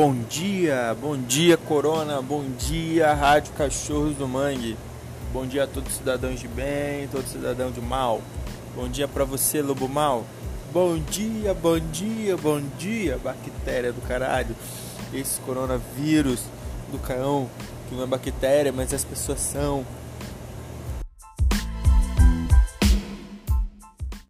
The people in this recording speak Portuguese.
Bom dia, bom dia Corona, bom dia Rádio Cachorros do Mangue. Bom dia a todos os cidadãos de bem, todos cidadãos de mal. Bom dia para você, lobo mal. Bom dia, bom dia, bom dia, bactéria do caralho. Esse coronavírus do caão que não é bactéria, mas as pessoas são